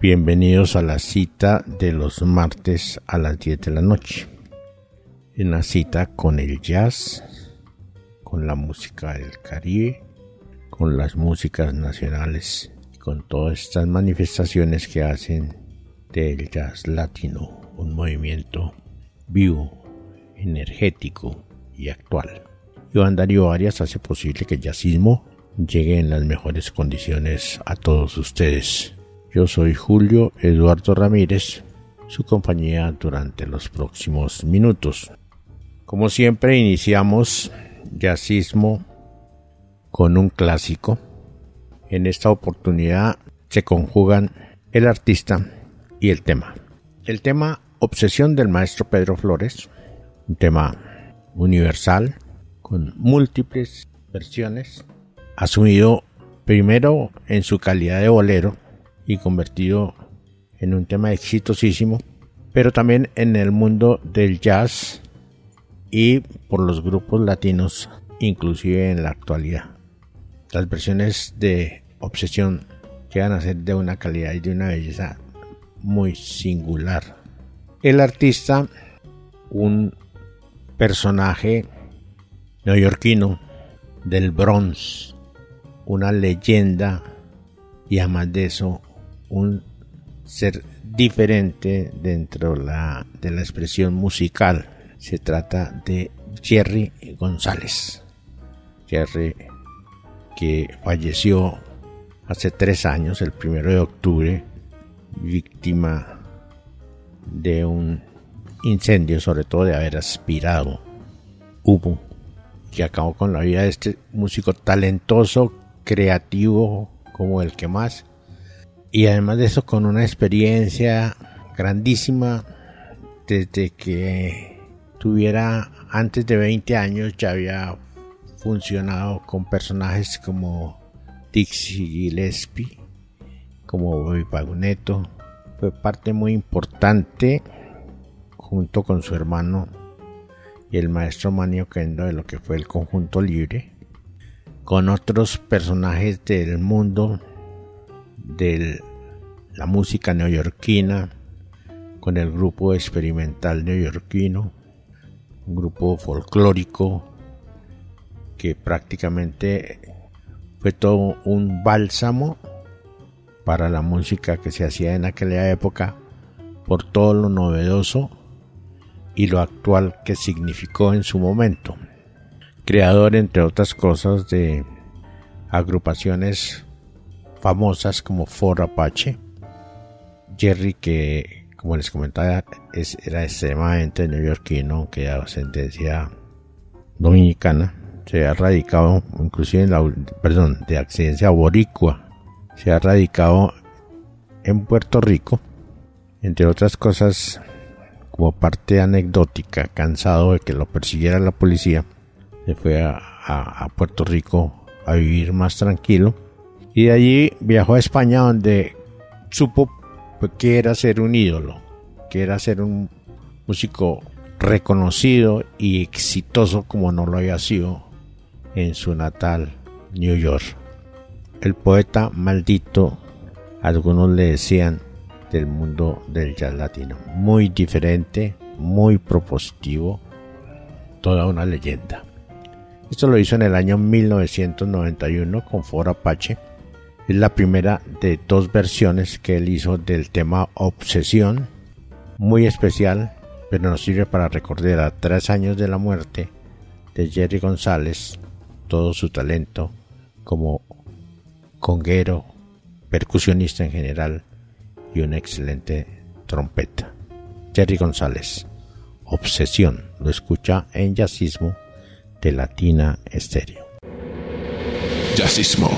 bienvenidos a la cita de los martes a las 10 de la noche. En la cita con el jazz, con la música del Caribe, con las músicas nacionales, con todas estas manifestaciones que hacen del jazz latino un movimiento vivo, energético y actual. Iván Darío Arias hace posible que el jazzismo llegue en las mejores condiciones a todos ustedes. Yo soy Julio Eduardo Ramírez, su compañía durante los próximos minutos. Como siempre iniciamos jazzismo con un clásico. En esta oportunidad se conjugan el artista y el tema. El tema Obsesión del maestro Pedro Flores, un tema universal con múltiples versiones asumido primero en su calidad de bolero y convertido en un tema exitosísimo, pero también en el mundo del jazz y por los grupos latinos, inclusive en la actualidad. Las versiones de Obsesión llegan a ser de una calidad y de una belleza muy singular. El artista, un personaje neoyorquino del Bronx, una leyenda y además de eso un ser diferente dentro de la expresión musical. Se trata de Jerry González. Jerry que falleció hace tres años, el primero de octubre, víctima de un incendio, sobre todo de haber aspirado humo, que acabó con la vida de este músico talentoso creativo como el que más. Y además de eso con una experiencia grandísima desde que tuviera antes de 20 años ya había funcionado con personajes como Dixie Gillespie, como Bobby Paguneto. Fue parte muy importante junto con su hermano y el maestro Manio Kendo de lo que fue el conjunto libre con otros personajes del mundo de la música neoyorquina, con el grupo experimental neoyorquino, un grupo folclórico que prácticamente fue todo un bálsamo para la música que se hacía en aquella época por todo lo novedoso y lo actual que significó en su momento. Creador, entre otras cosas, de agrupaciones famosas como For Apache. Jerry, que como les comentaba, es, era extremadamente neoyorquino, que de ascendencia dominicana, se ha radicado, inclusive en la, perdón, de ascendencia boricua, se ha radicado en Puerto Rico, entre otras cosas, como parte anecdótica, cansado de que lo persiguiera la policía, se fue a, Puerto Rico a vivir más tranquilo y de allí viajó a España donde supo pues, que era ser un ídolo, que era ser un músico reconocido y exitoso como no lo había sido en su natal New York. El poeta maldito, algunos le decían, del mundo del jazz latino. Muy diferente, muy propositivo, toda una leyenda. Esto lo hizo en el año 1991 con For Apache. Es la primera de dos versiones que él hizo del tema Obsesión, muy especial, pero nos sirve para recordar a tres años de la muerte de Jerry González, todo su talento como conguero, percusionista en general y una excelente trompeta. Jerry González, Obsesión, lo escucha en Jazzismo de Latina Estéreo. Jazzismo.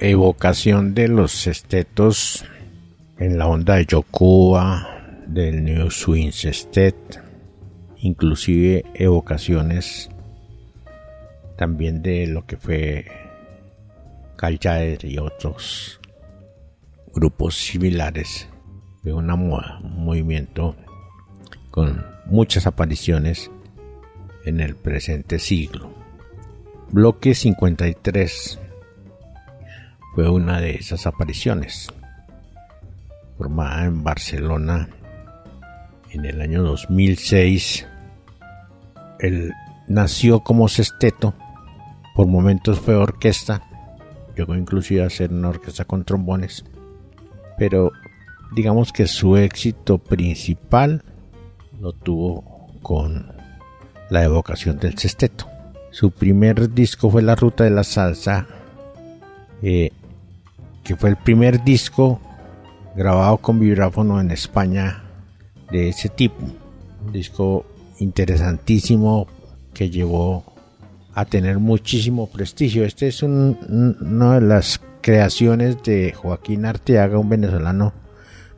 Evocación de los sextetos en la onda de Yokuba, del New Swing Sextet, inclusive evocaciones también de lo que fue Caljaer y otros grupos similares de una movimiento con muchas apariciones en el presente siglo. Bloque 53 fue una de esas apariciones, formada en Barcelona en el año 2006. Él nació como sexteto, por momentos fue orquesta, llegó inclusive a ser una orquesta con trombones, pero digamos que su éxito principal lo tuvo con la evocación del sexteto. Su primer disco fue La Ruta de la Salsa, eh, que fue el primer disco grabado con vibráfono en España de ese tipo. Un disco interesantísimo que llevó a tener muchísimo prestigio. Este es una de las creaciones de Joaquín Arteaga, un venezolano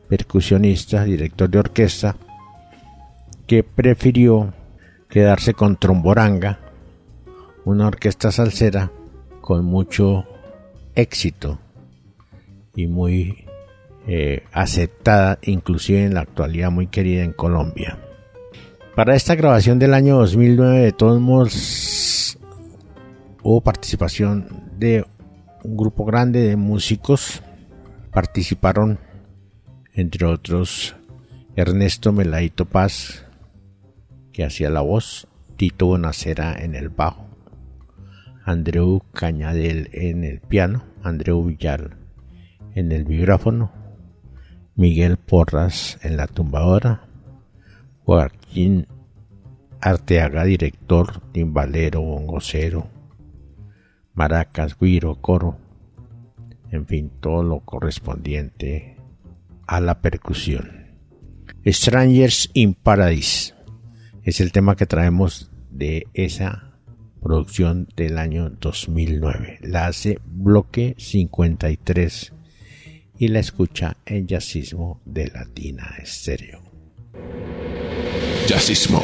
percusionista, director de orquesta, que prefirió quedarse con Tromboranga, una orquesta salsera con mucho éxito y muy eh, aceptada, inclusive en la actualidad muy querida en Colombia. Para esta grabación del año 2009, de todos modos, hubo participación de un grupo grande de músicos. Participaron, entre otros, Ernesto Melaito Paz, que hacía la voz, Tito Bonacera en el bajo, Andreu Cañadel en el piano, Andreu Villar en el vibráfono, Miguel Porras en la tumbadora, Joaquín Arteaga, director, timbalero, bongocero, maracas, guiro, coro, en fin, todo lo correspondiente a la percusión. Strangers in Paradise es el tema que traemos de esa producción del año 2009. La hace Bloque 53 y la escucha en jazzismo de Latina Estéreo. Jazzismo.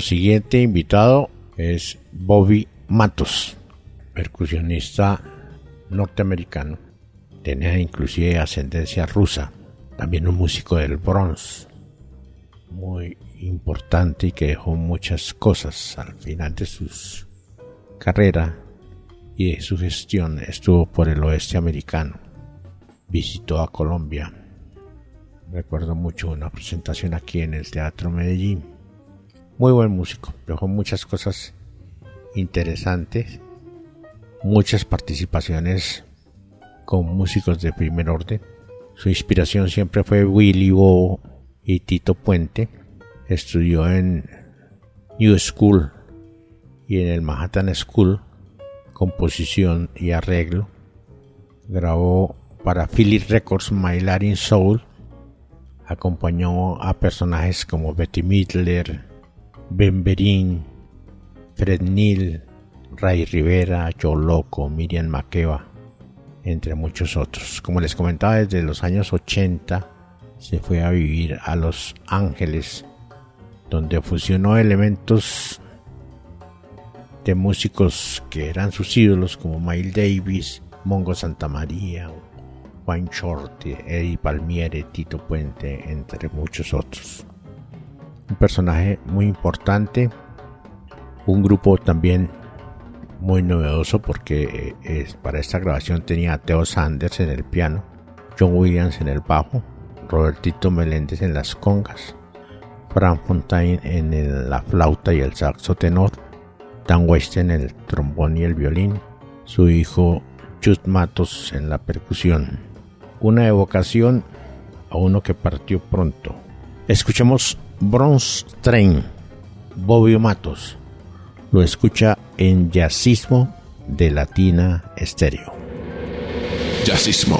Siguiente invitado es Bobby Matos, percusionista norteamericano. Tenía inclusive ascendencia rusa, también un músico del Bronx, muy importante y que dejó muchas cosas al final de su carrera y de su gestión. Estuvo por el oeste americano, visitó a Colombia. Recuerdo mucho una presentación aquí en el Teatro Medellín. Muy buen músico, dejó muchas cosas interesantes, muchas participaciones con músicos de primer orden. Su inspiración siempre fue Willy Bo y Tito Puente Estudió en New School y en el Manhattan School composición y arreglo. Grabó para Philip Records My Latin Soul. Acompañó a personajes como Betty Midler, Ben Berín, Fred Neil, Ray Rivera, Joe Loco, Miriam Makeba, entre muchos otros. Como les comentaba, desde los años 80 se fue a vivir a Los Ángeles donde fusionó elementos de músicos que eran sus ídolos como Miles Davis, Mongo Santamaría, Wayne Shorty, Eddie Palmiere, Tito Puente, entre muchos otros. Un personaje muy importante, un grupo también muy novedoso porque eh, para esta grabación tenía a Theo Sanders en el piano, John Williams en el bajo, Robertito Meléndez en las congas, Frank Fontaine en la flauta y el saxo tenor, Dan West en el trombón y el violín, su hijo Chut Matos en la percusión. Una evocación a uno que partió pronto. Escuchemos Bronze Train, Bobby Matos. Lo escucha en Jazzismo de Latina Estéreo. Jazzismo.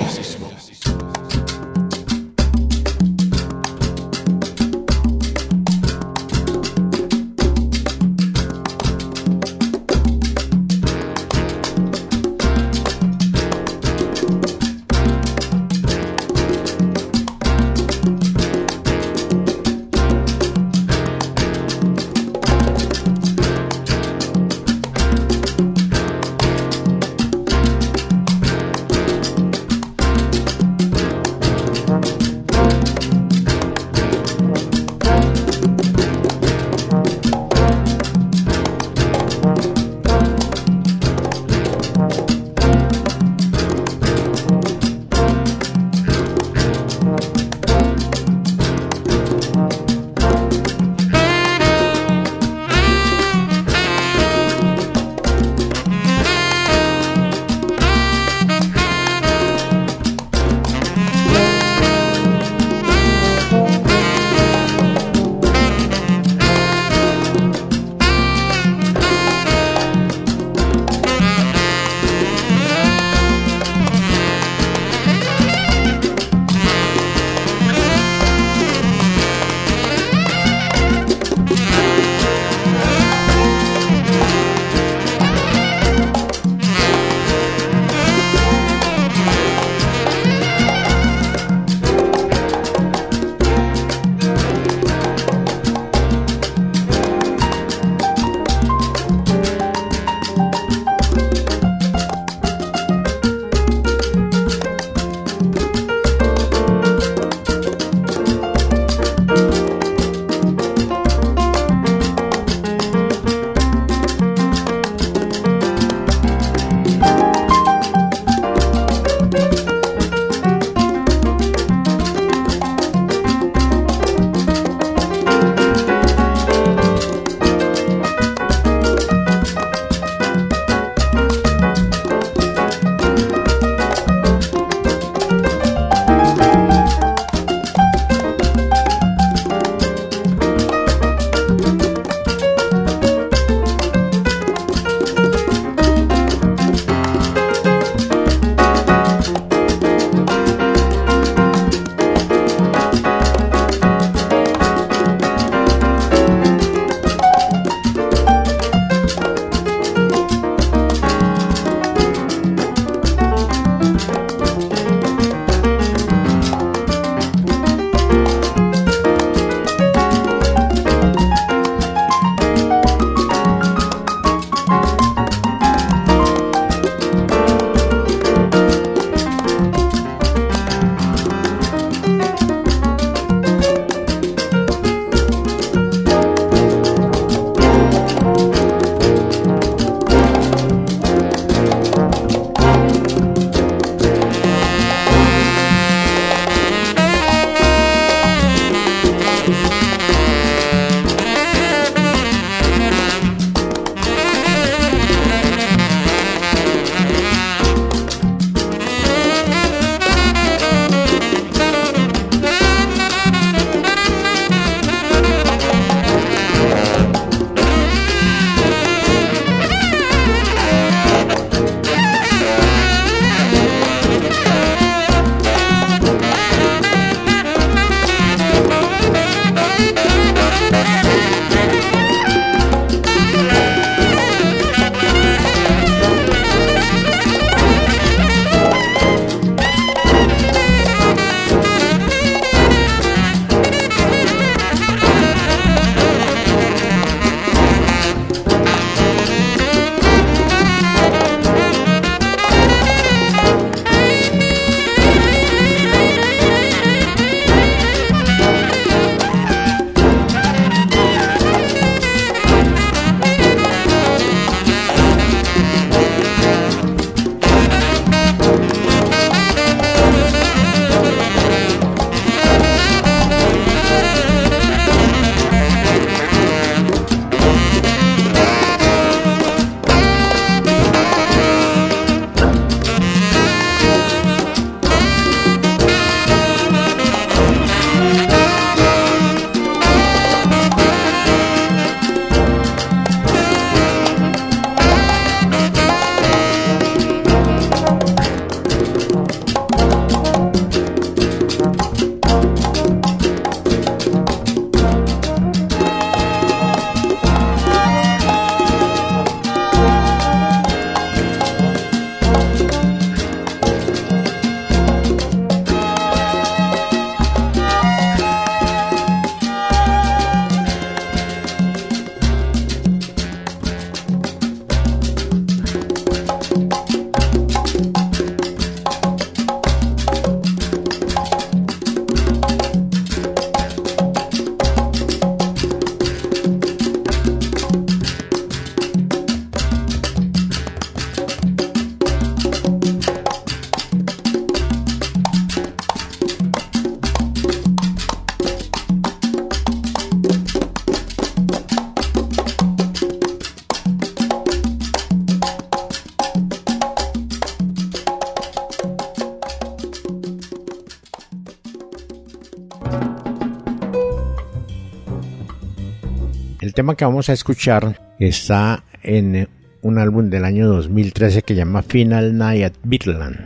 Tema que vamos a escuchar está en un álbum del año 2013 que llama Final Night at Bitland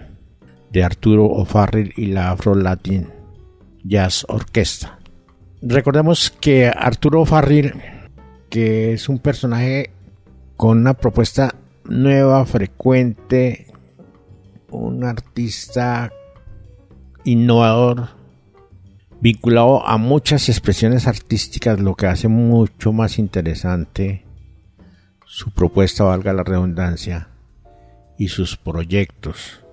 de Arturo O'Farrill y la Afro Latin Jazz Orquesta. Recordemos que Arturo O'Farrill, que es un personaje con una propuesta nueva, frecuente, un artista innovador, vinculado a muchas expresiones artísticas, lo que hace mucho más interesante su propuesta, valga la redundancia, y sus proyectos.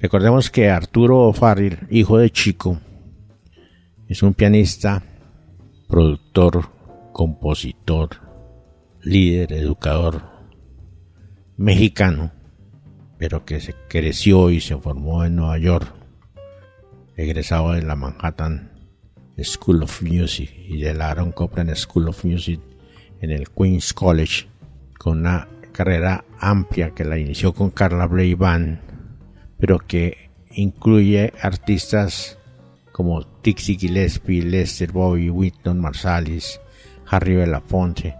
Recordemos que Arturo Farril, hijo de Chico, es un pianista, productor, compositor, líder, educador mexicano, pero que se creció y se formó en Nueva York, egresado de la Manhattan School of Music y de la Aaron Copland School of Music en el Queens College, con una carrera amplia que la inició con Carla Bley Band, pero que incluye artistas como Dixie Gillespie, Lester Bowie, Whitton Marsalis, Harry Belafonte,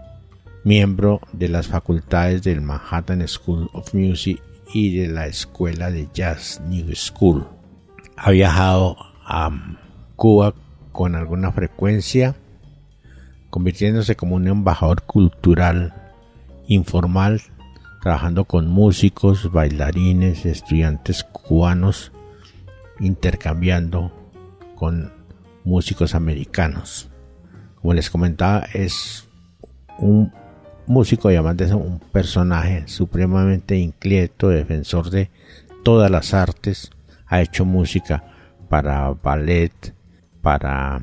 miembro de las facultades del Manhattan School of Music y de la Escuela de Jazz New School. Ha viajado a Cuba con alguna frecuencia, convirtiéndose como un embajador cultural informal, trabajando con músicos, bailarines, estudiantes cubanos, intercambiando con músicos americanos. Como les comentaba, es un músico y además un personaje supremamente inquieto, defensor de todas las artes. Ha hecho música para ballet, para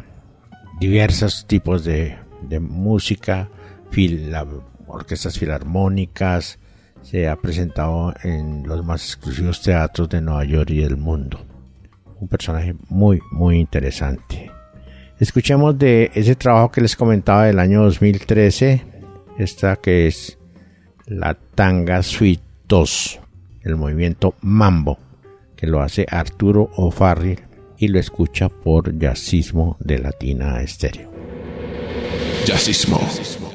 diversos tipos de, música, orquestas filarmónicas, se ha presentado en los más exclusivos teatros de Nueva York y del mundo. Un personaje muy, muy interesante. Escuchemos de ese trabajo que les comentaba del año 2013, esta que es la Tanga Suite 2, el movimiento Mambo, que lo hace Arturo O'Farrill y lo escucha por Jazzismo de Latina Estéreo. Jazzismo.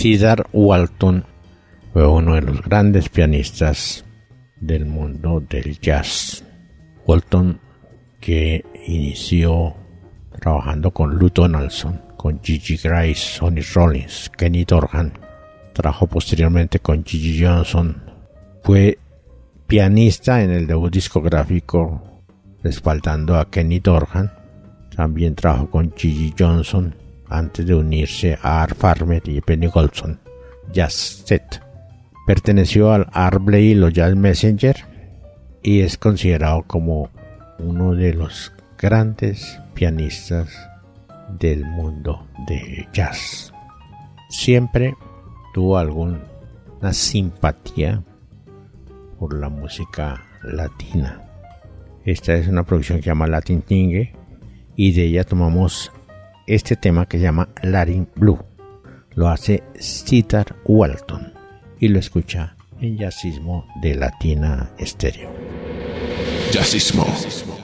Cedar Walton fue uno de los grandes pianistas del mundo del jazz. Walton que inició trabajando con Lou Donaldson, con Gigi Grace, Sonny Rollins, Kenny Dorhan. Trabajó posteriormente con Gigi Johnson. Fue pianista en el debut discográfico respaldando a Kenny Dorhan. También trabajó con Gigi Johnson antes de unirse a Art Farmer y Penny Goldson. Jazz Set. Perteneció al Art Blake y los Jazz Messenger y es considerado como uno de los grandes pianistas del mundo de jazz. Siempre tuvo alguna simpatía por la música latina. Esta es una producción que se llama Latin Tingue y de ella tomamos este tema que llama Latin Blue. Lo hace Cedar Walton y lo escucha en Jazzismo de Latina Estéreo. Jazzismo. thank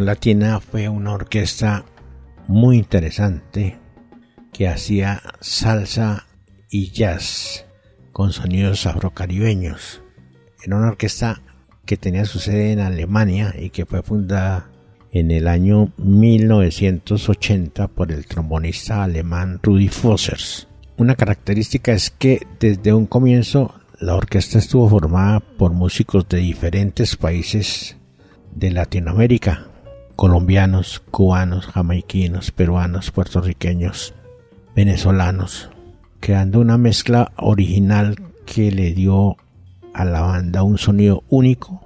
Latina fue una orquesta muy interesante que hacía salsa y jazz con sonidos afrocaribeños. Era una orquesta que tenía su sede en Alemania y que fue fundada en el año 1980 por el trombonista alemán Rudi Fossers. Una característica es que desde un comienzo la orquesta estuvo formada por músicos de diferentes países de Latinoamérica, colombianos, cubanos, jamaiquinos, peruanos, puertorriqueños, venezolanos, creando una mezcla original que le dio a la banda un sonido único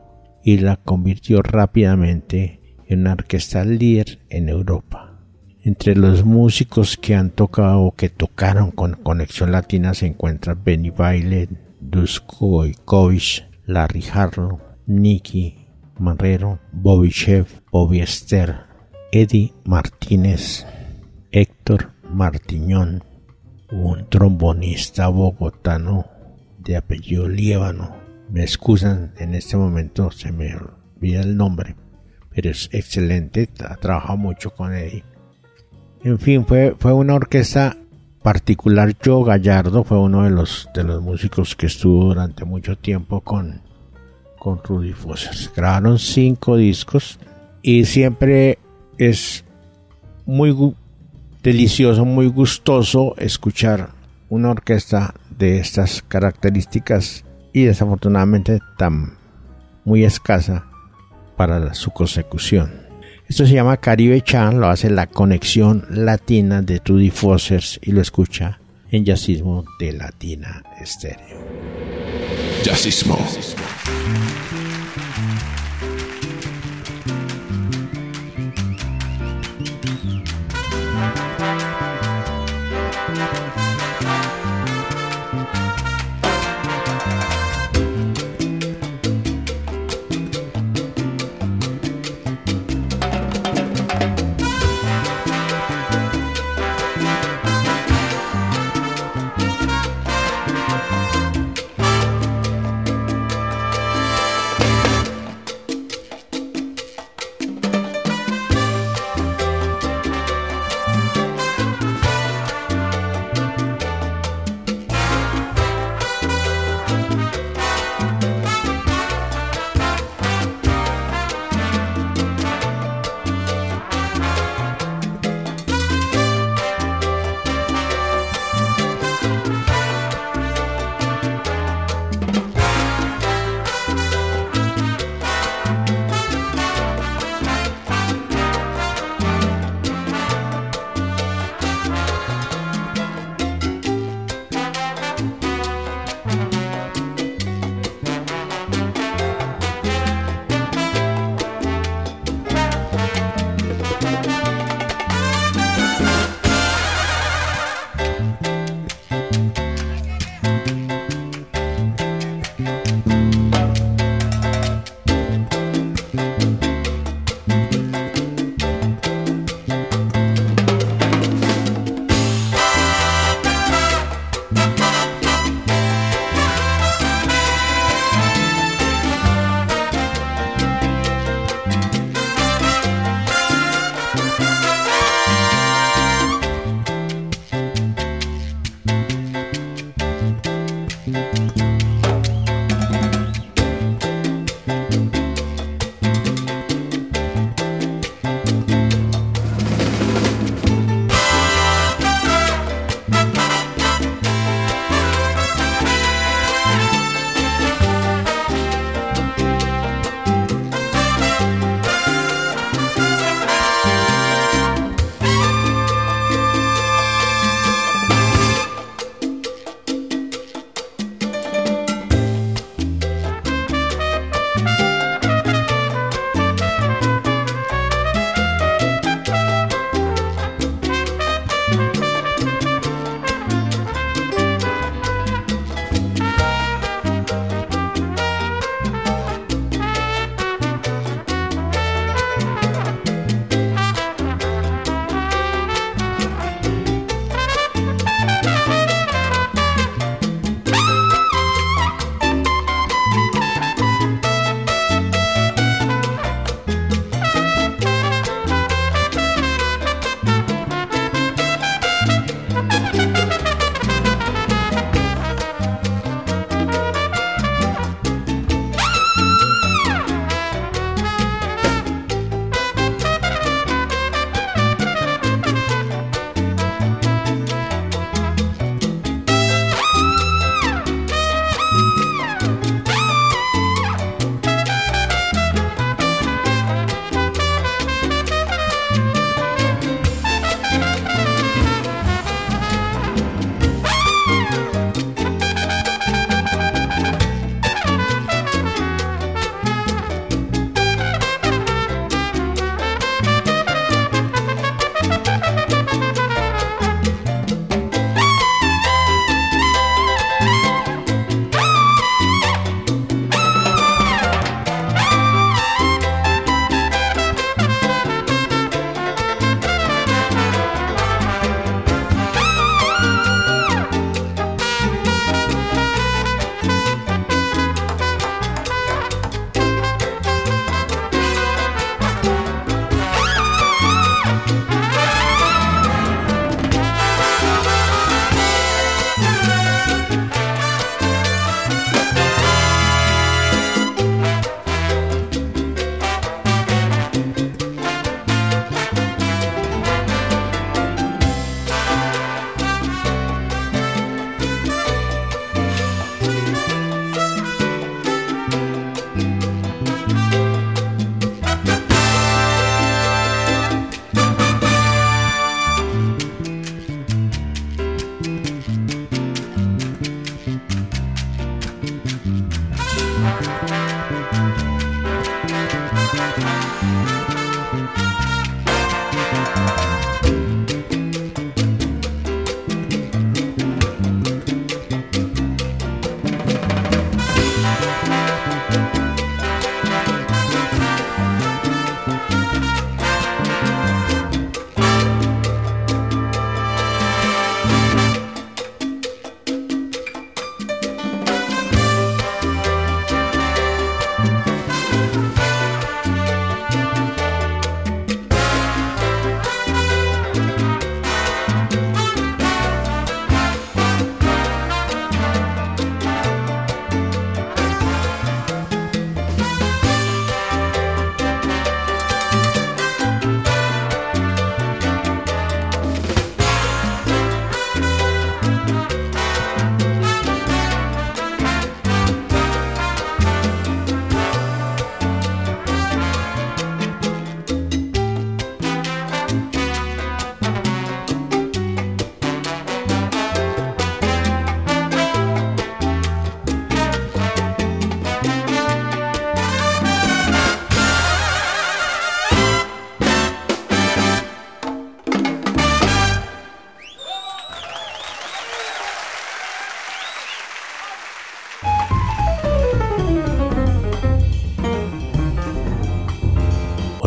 y la convirtió rápidamente en una orquesta líder en Europa. Entre los músicos que han tocado o que tocaron con Conexión Latina se encuentran Benny Baile, Dusko Ikovic, Larry Harlow, Nicky Marrero, Bobby Chef, Bobby Esther, Eddie Martínez, Héctor Martiñón, un trombonista bogotano de apellido Liébano. Me excusan, en este momento se me olvida el nombre, pero es excelente, ha trabajado mucho con Eddie. En fin, fue, fue una orquesta particular. Joe Gallardo fue uno de los, de los músicos que estuvo durante mucho tiempo con, con Rudy Fossers. Grabaron cinco discos y siempre es muy delicioso, muy gustoso escuchar una orquesta de estas características y desafortunadamente tan muy escasa para su consecución. Esto se llama Caribe Chan, lo hace la conexión latina de Trudy Fossers y lo escucha en Jazzismo de Latina Estéreo. Jazzismo.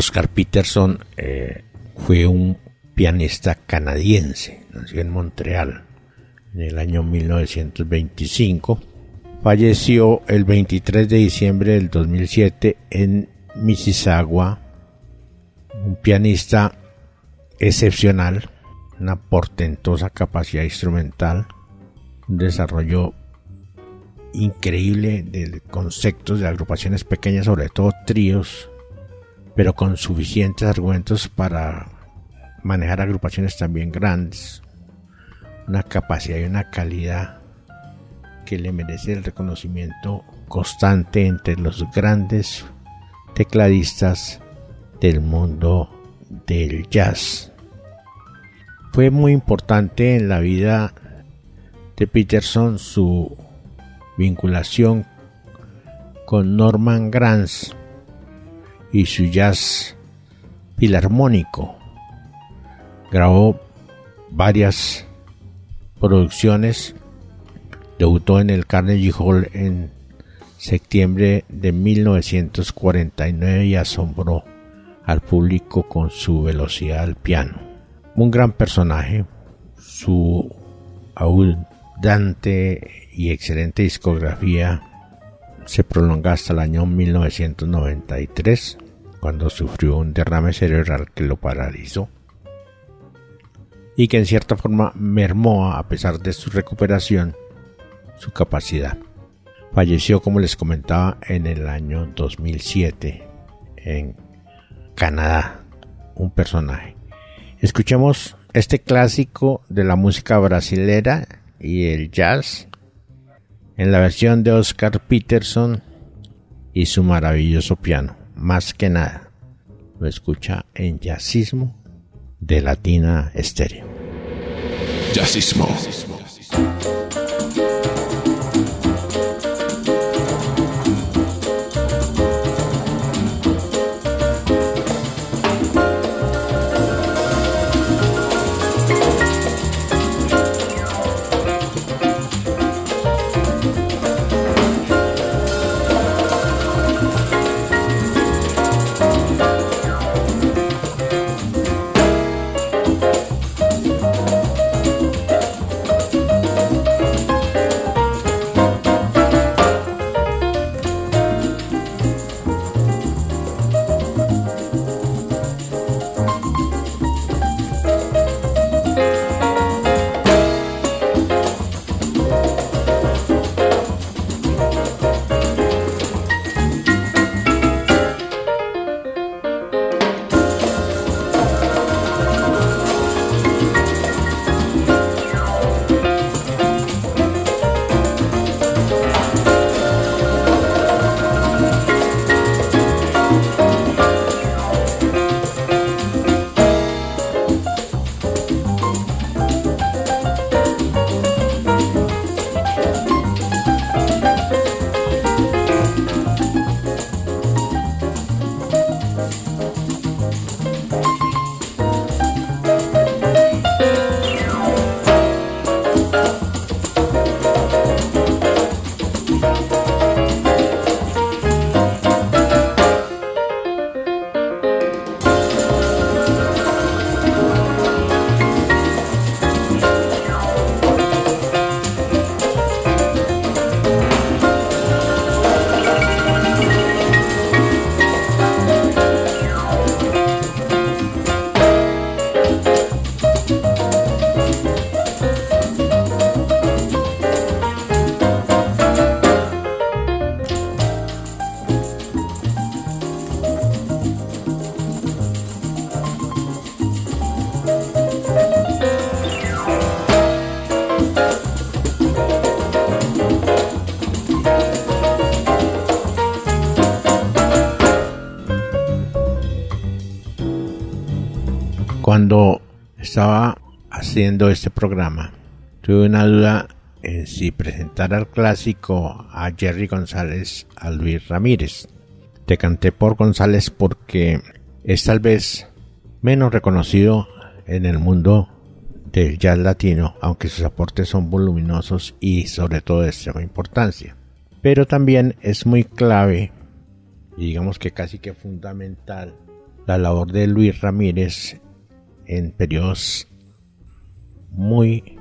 Oscar Peterson eh, fue un pianista canadiense, nació en Montreal en el año 1925. Falleció el 23 de diciembre del 2007 en Mississauga, un pianista excepcional, una portentosa capacidad instrumental, un desarrollo increíble de conceptos de agrupaciones pequeñas, sobre todo tríos, pero con suficientes argumentos para manejar agrupaciones también grandes, una capacidad y una calidad que le merece el reconocimiento constante entre los grandes tecladistas del mundo del jazz. Fue muy importante en la vida de Peterson su vinculación con Norman Granz y su jazz filarmónico. Grabó varias producciones. Debutó en el Carnegie Hall en septiembre de 1949 y asombró al público con su velocidad al piano. Un gran personaje, su abundante y excelente discografía se prolonga hasta el año 1993, cuando sufrió un derrame cerebral que lo paralizó y que en cierta forma mermó, a pesar de su recuperación, su capacidad. Falleció, como les comentaba, en el año 2007 en Canadá, un personaje. Escuchemos este clásico de la música brasilera y el jazz en la versión de Oscar Peterson y su maravilloso piano. Más que nada, lo escucha en jazzismo de Latina Estéreo. Jazzismo. Haciendo este programa, tuve una duda en si presentar al clásico a Jerry González a Luis Ramírez. Te canté por González porque es tal vez menos reconocido en el mundo del jazz latino, aunque sus aportes son voluminosos y sobre todo de extrema importancia. Pero también es muy clave, y digamos que casi que fundamental, la labor de Luis Ramírez en periodos muy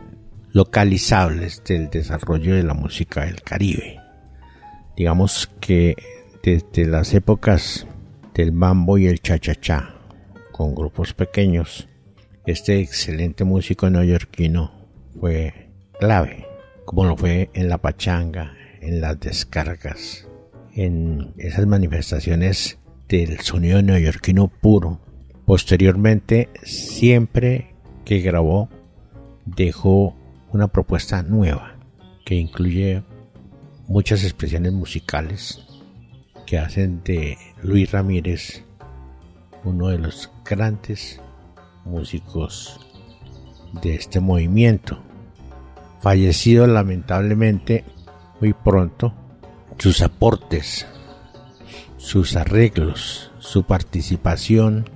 localizables del desarrollo de la música del Caribe. Digamos que desde las épocas del mambo y el cha-cha-cha, con grupos pequeños, este excelente músico neoyorquino fue clave, como lo fue en la pachanga, en las descargas, en esas manifestaciones del sonido neoyorquino puro. Posteriormente, siempre que grabó, dejó una propuesta nueva que incluye muchas expresiones musicales que hacen de Luis Ramírez uno de los grandes músicos de este movimiento. Fallecido lamentablemente muy pronto, sus aportes, sus arreglos, su participación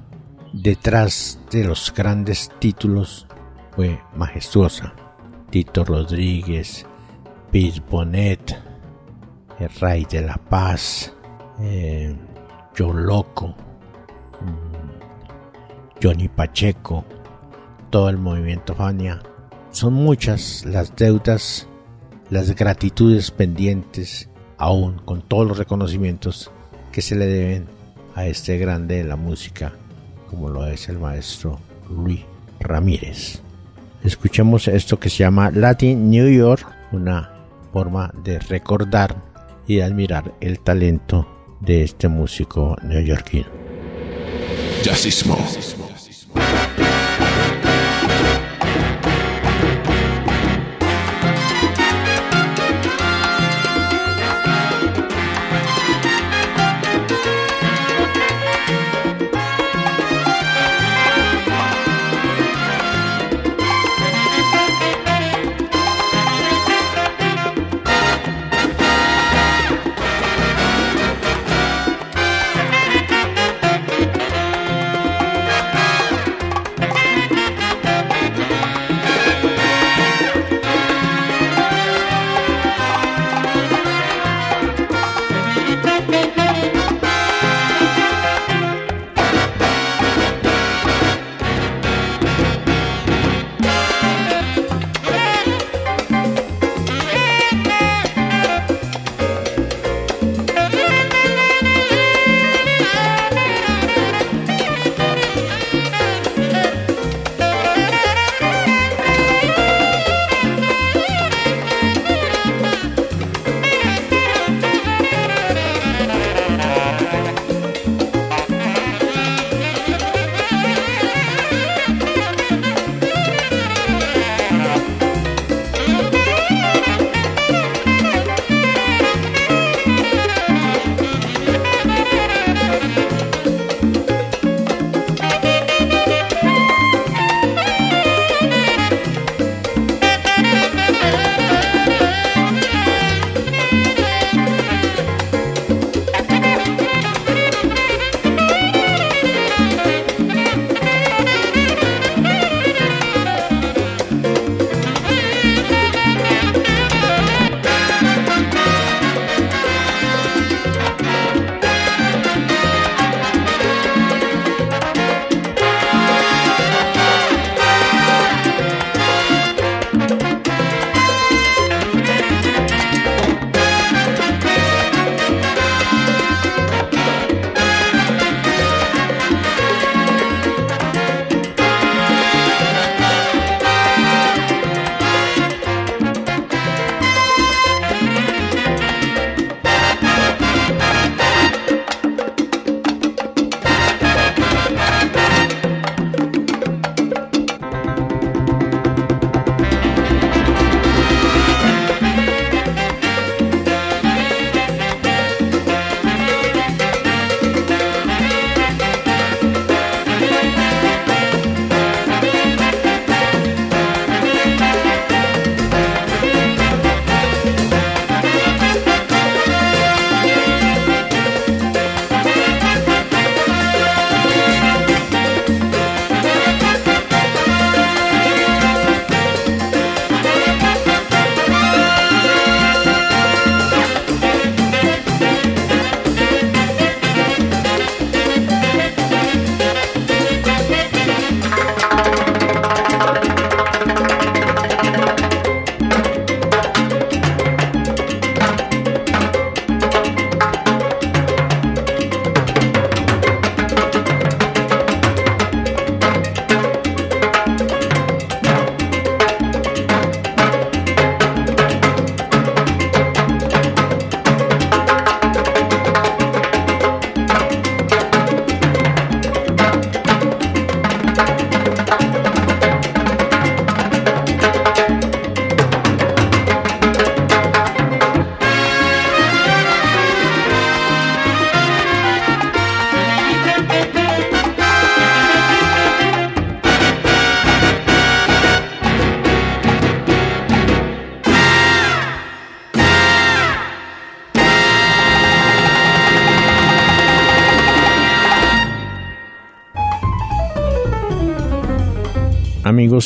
detrás de los grandes títulos fue majestuosa. Tito Rodríguez, Pete Bonet, El Rey de la Paz, eh, Yo Loco, mm, Johnny Pacheco, todo el movimiento Fania. Son muchas las deudas, las gratitudes pendientes, aún con todos los reconocimientos que se le deben a este grande de la música, como lo es el maestro Luis Ramírez. Escuchemos esto que se llama Latin New York, una forma de recordar y admirar el talento de este músico neoyorquino. Jazzismo.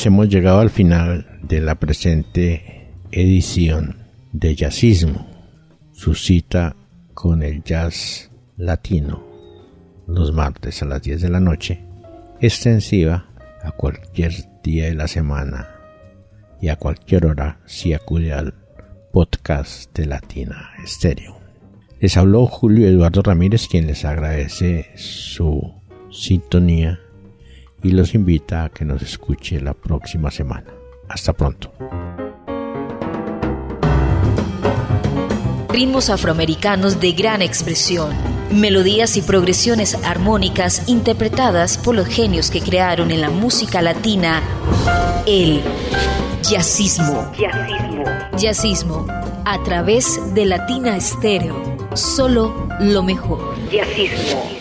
Hemos llegado al final de la presente edición de Jazzismo, su cita con el jazz latino, los martes a las 10 de la noche, extensiva a cualquier día de la semana y a cualquier hora si acude al podcast de Latina Estéreo. Les habló Julio Eduardo Ramírez, quien les agradece su sintonía y los invita a que nos escuche la próxima semana. Hasta pronto. Ritmos afroamericanos de gran expresión, melodías y progresiones armónicas interpretadas por los genios que crearon en la música latina el jazzismo. Jazzismo. Jazzismo a través de Latina Estéreo. Solo lo mejor. Jazzismo.